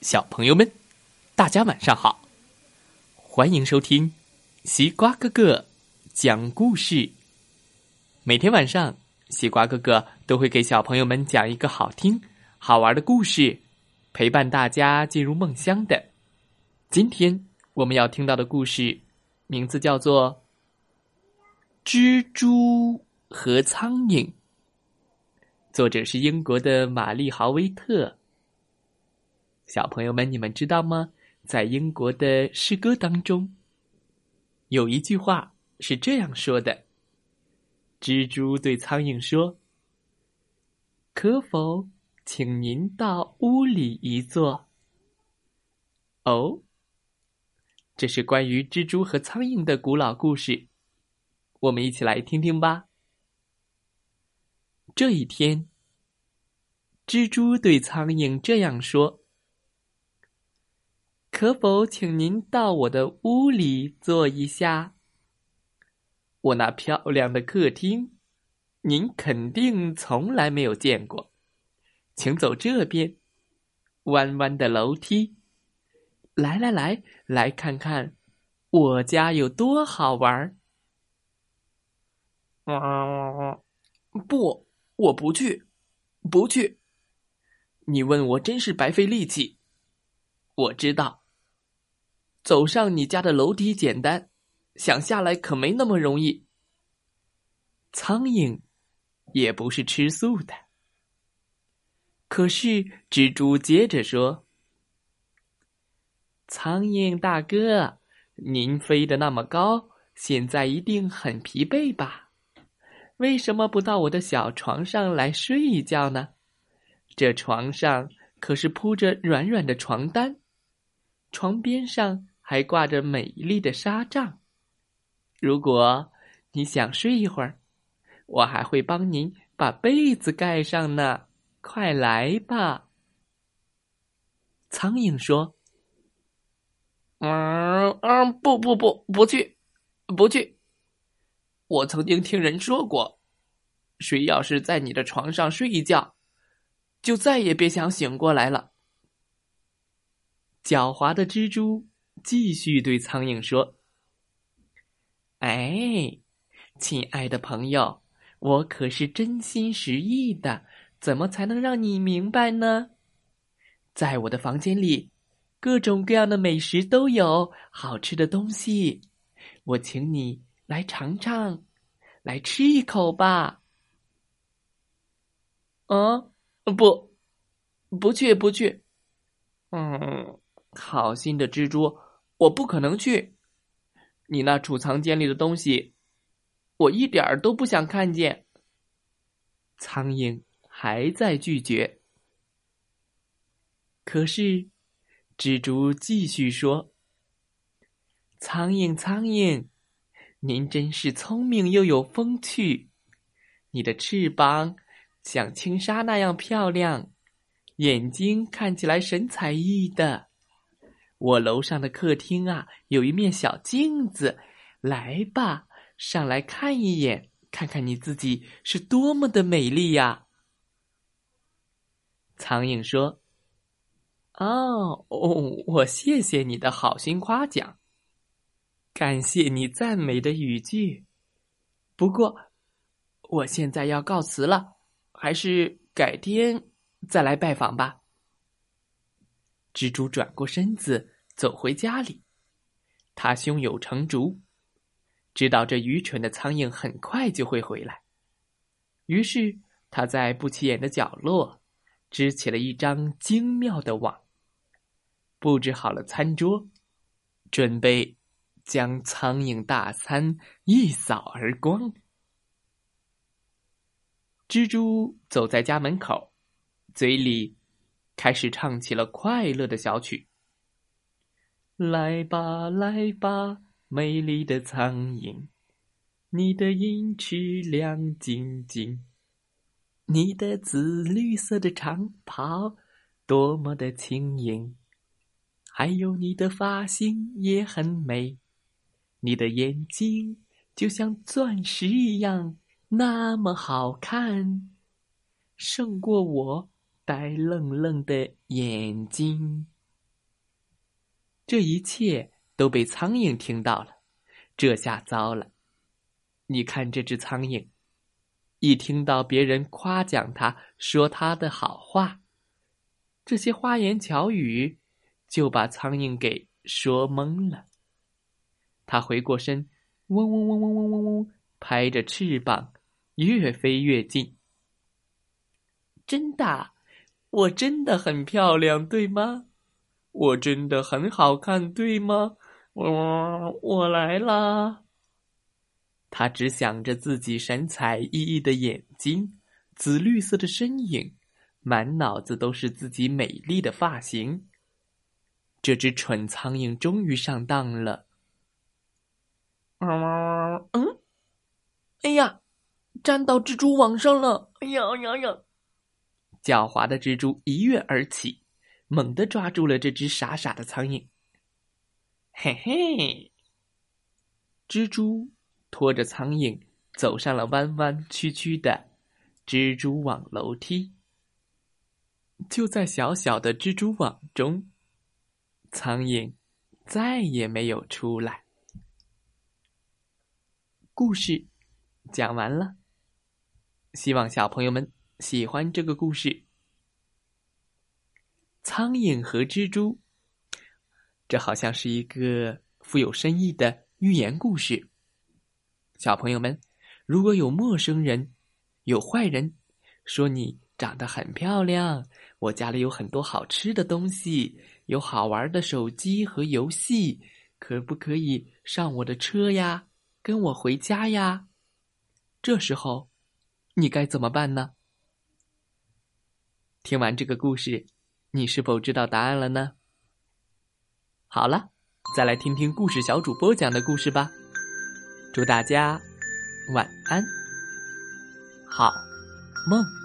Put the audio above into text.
小朋友们，大家晚上好！欢迎收听西瓜哥哥讲故事。每天晚上，西瓜哥哥都会给小朋友们讲一个好听、好玩的故事，陪伴大家进入梦乡的。今天我们要听到的故事名字叫做《蜘蛛和苍蝇》，作者是英国的玛丽·豪威特。小朋友们，你们知道吗？在英国的诗歌当中，有一句话是这样说的：“蜘蛛对苍蝇说，可否请您到屋里一坐？”哦，这是关于蜘蛛和苍蝇的古老故事，我们一起来听听吧。这一天，蜘蛛对苍蝇这样说。可否请您到我的屋里坐一下？我那漂亮的客厅，您肯定从来没有见过。请走这边，弯弯的楼梯。来来来，来看看我家有多好玩儿。不，我不去，不去。你问我真是白费力气。我知道。走上你家的楼梯简单，想下来可没那么容易。苍蝇也不是吃素的。可是蜘蛛接着说：“苍蝇大哥，您飞得那么高，现在一定很疲惫吧？为什么不到我的小床上来睡一觉呢？这床上可是铺着软软的床单，床边上……”还挂着美丽的纱帐。如果你想睡一会儿，我还会帮您把被子盖上呢。快来吧！苍蝇说：“嗯嗯，不不不，不去，不去。我曾经听人说过，谁要是在你的床上睡一觉，就再也别想醒过来了。”狡猾的蜘蛛。继续对苍蝇说：“哎，亲爱的朋友，我可是真心实意的，怎么才能让你明白呢？在我的房间里，各种各样的美食都有，好吃的东西，我请你来尝尝，来吃一口吧。”“啊，不，不去，不去。”“嗯，好心的蜘蛛。”我不可能去，你那储藏间里的东西，我一点儿都不想看见。苍蝇还在拒绝，可是蜘蛛继续说：“苍蝇，苍蝇，您真是聪明又有风趣，你的翅膀像轻纱那样漂亮，眼睛看起来神采奕奕的。”我楼上的客厅啊，有一面小镜子，来吧，上来看一眼，看看你自己是多么的美丽呀！苍蝇说：“哦哦，我谢谢你的好心夸奖，感谢你赞美的语句。不过，我现在要告辞了，还是改天再来拜访吧。”蜘蛛转过身子，走回家里。他胸有成竹，知道这愚蠢的苍蝇很快就会回来。于是他在不起眼的角落织起了一张精妙的网，布置好了餐桌，准备将苍蝇大餐一扫而光。蜘蛛走在家门口，嘴里。开始唱起了快乐的小曲。来吧，来吧，美丽的苍蝇，你的银翅亮晶晶，你的紫绿色的长袍多么的轻盈，还有你的发型也很美，你的眼睛就像钻石一样那么好看，胜过我。呆愣愣的眼睛。这一切都被苍蝇听到了，这下糟了！你看这只苍蝇，一听到别人夸奖它，说它的好话，这些花言巧语就把苍蝇给说懵了。它回过身，嗡嗡嗡嗡嗡嗡嗡，拍着翅膀，越飞越近。真的，我真的很漂亮，对吗？我真的很好看，对吗？我我来啦！他只想着自己神采奕奕的眼睛，紫绿色的身影，满脑子都是自己美丽的发型。这只蠢苍蝇终于上当了。嗯，哎呀，粘到蜘蛛网上了！哎呀呀呀！狡猾的蜘蛛一跃而起，猛地抓住了这只傻傻的苍蝇。嘿嘿，蜘蛛拖着苍蝇走上了弯弯曲曲的蜘蛛网楼梯。就在小小的蜘蛛网中，苍蝇再也没有出来。故事讲完了，希望小朋友们。喜欢这个故事，苍蝇和蜘蛛，这好像是一个富有深意的寓言故事。小朋友们，如果有陌生人、有坏人说你长得很漂亮，我家里有很多好吃的东西，有好玩的手机和游戏，可不可以上我的车呀？跟我回家呀？这时候，你该怎么办呢？听完这个故事，你是否知道答案了呢？好了，再来听听故事小主播讲的故事吧。祝大家晚安，好梦。